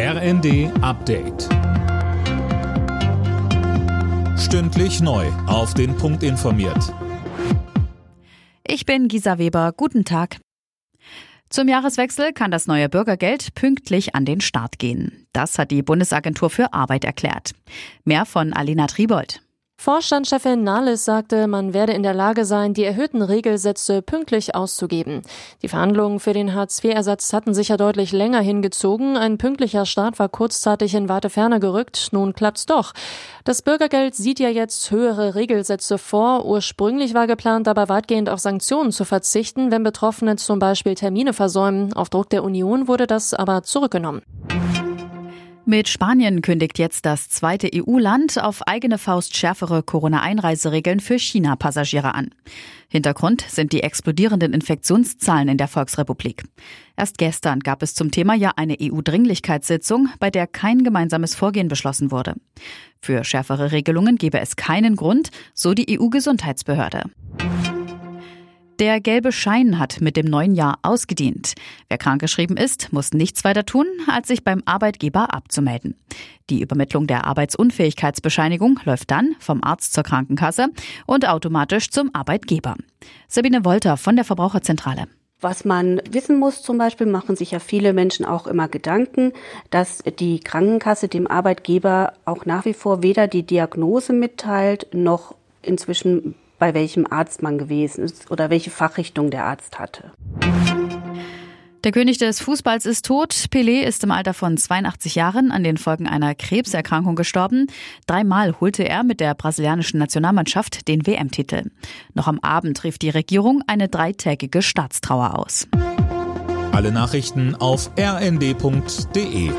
RND Update. Stündlich neu. Auf den Punkt informiert. Ich bin Gisa Weber. Guten Tag. Zum Jahreswechsel kann das neue Bürgergeld pünktlich an den Start gehen. Das hat die Bundesagentur für Arbeit erklärt. Mehr von Alina Tribold. Vorstandschefin Nahles sagte, man werde in der Lage sein, die erhöhten Regelsätze pünktlich auszugeben. Die Verhandlungen für den Hartz-IV-Ersatz hatten sich ja deutlich länger hingezogen. Ein pünktlicher Start war kurzzeitig in weite Ferne gerückt. Nun klappt's doch. Das Bürgergeld sieht ja jetzt höhere Regelsätze vor. Ursprünglich war geplant, dabei weitgehend auf Sanktionen zu verzichten, wenn Betroffene zum Beispiel Termine versäumen. Auf Druck der Union wurde das aber zurückgenommen. Mit Spanien kündigt jetzt das zweite EU-Land auf eigene Faust schärfere Corona-Einreiseregeln für China-Passagiere an. Hintergrund sind die explodierenden Infektionszahlen in der Volksrepublik. Erst gestern gab es zum Thema ja eine EU-Dringlichkeitssitzung, bei der kein gemeinsames Vorgehen beschlossen wurde. Für schärfere Regelungen gebe es keinen Grund, so die EU-Gesundheitsbehörde. Der gelbe Schein hat mit dem neuen Jahr ausgedient. Wer krankgeschrieben ist, muss nichts weiter tun, als sich beim Arbeitgeber abzumelden. Die Übermittlung der Arbeitsunfähigkeitsbescheinigung läuft dann vom Arzt zur Krankenkasse und automatisch zum Arbeitgeber. Sabine Wolter von der Verbraucherzentrale. Was man wissen muss, zum Beispiel machen sich ja viele Menschen auch immer Gedanken, dass die Krankenkasse dem Arbeitgeber auch nach wie vor weder die Diagnose mitteilt, noch inzwischen bei welchem Arzt man gewesen ist oder welche Fachrichtung der Arzt hatte. Der König des Fußballs ist tot. Pelé ist im Alter von 82 Jahren an den Folgen einer Krebserkrankung gestorben. Dreimal holte er mit der brasilianischen Nationalmannschaft den WM-Titel. Noch am Abend rief die Regierung eine dreitägige Staatstrauer aus. Alle Nachrichten auf rnd.de